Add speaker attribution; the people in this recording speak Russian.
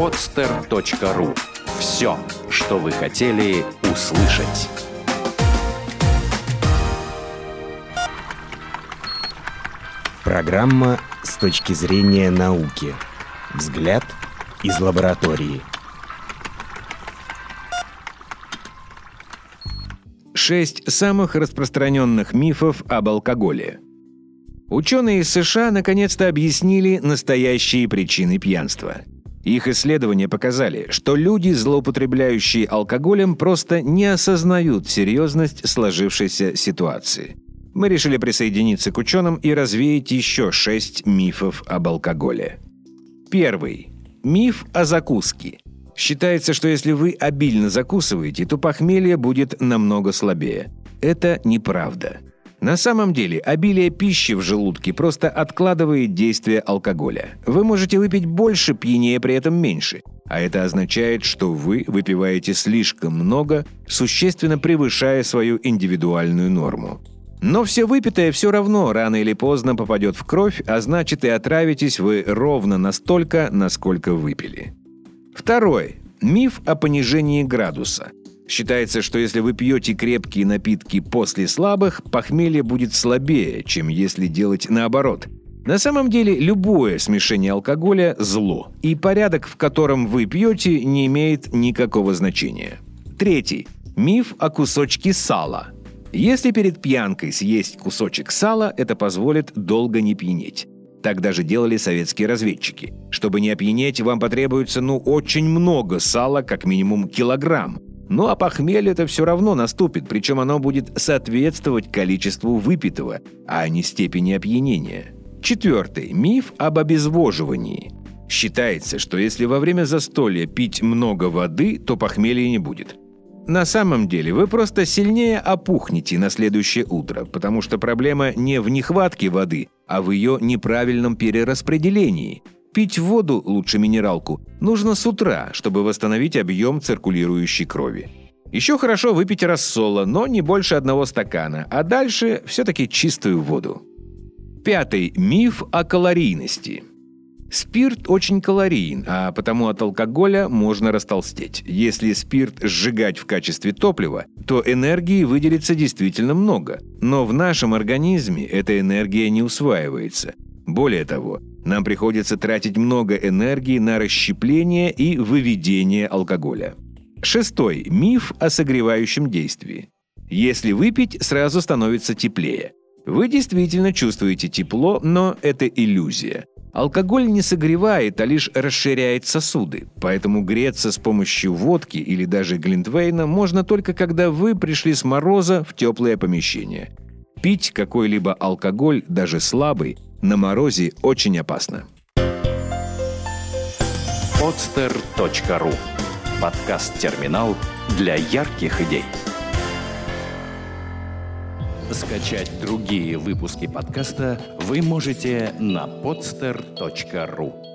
Speaker 1: podster.ru. Все, что вы хотели услышать.
Speaker 2: Программа с точки зрения науки. Взгляд из лаборатории.
Speaker 3: Шесть самых распространенных мифов об алкоголе. Ученые из США наконец-то объяснили настоящие причины пьянства. Их исследования показали, что люди, злоупотребляющие алкоголем, просто не осознают серьезность сложившейся ситуации. Мы решили присоединиться к ученым и развеять еще шесть мифов об алкоголе. Первый. Миф о закуске. Считается, что если вы обильно закусываете, то похмелье будет намного слабее. Это неправда. На самом деле, обилие пищи в желудке просто откладывает действие алкоголя. Вы можете выпить больше, пьянее при этом меньше. А это означает, что вы выпиваете слишком много, существенно превышая свою индивидуальную норму. Но все выпитое все равно рано или поздно попадет в кровь, а значит и отравитесь вы ровно настолько, насколько выпили. Второй. Миф о понижении градуса. Считается, что если вы пьете крепкие напитки после слабых, похмелье будет слабее, чем если делать наоборот. На самом деле, любое смешение алкоголя – зло, и порядок, в котором вы пьете, не имеет никакого значения. Третий. Миф о кусочке сала. Если перед пьянкой съесть кусочек сала, это позволит долго не пьянеть. Так даже делали советские разведчики. Чтобы не опьянеть, вам потребуется, ну, очень много сала, как минимум килограмм. Ну а похмелье это все равно наступит, причем оно будет соответствовать количеству выпитого, а не степени опьянения. Четвертый. Миф об обезвоживании. Считается, что если во время застолья пить много воды, то похмелья не будет. На самом деле вы просто сильнее опухнете на следующее утро, потому что проблема не в нехватке воды, а в ее неправильном перераспределении – Пить воду, лучше минералку, нужно с утра, чтобы восстановить объем циркулирующей крови. Еще хорошо выпить рассола, но не больше одного стакана, а дальше все-таки чистую воду. Пятый. Миф о калорийности. Спирт очень калорийен, а потому от алкоголя можно растолстеть. Если спирт сжигать в качестве топлива, то энергии выделится действительно много. Но в нашем организме эта энергия не усваивается. Более того, нам приходится тратить много энергии на расщепление и выведение алкоголя. Шестой. Миф о согревающем действии. Если выпить, сразу становится теплее. Вы действительно чувствуете тепло, но это иллюзия. Алкоголь не согревает, а лишь расширяет сосуды, поэтому греться с помощью водки или даже глинтвейна можно только когда вы пришли с мороза в теплое помещение. Пить какой-либо алкоголь, даже слабый, на морозе очень опасно.
Speaker 1: podster.ru Подкаст-терминал для ярких идей. Скачать другие выпуски подкаста вы можете на podster.ru